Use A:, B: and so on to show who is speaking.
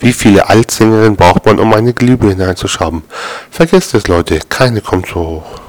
A: Wie viele Altsängerinnen braucht man, um eine Glühbirne einzuschrauben? Vergesst es, Leute, keine kommt so hoch.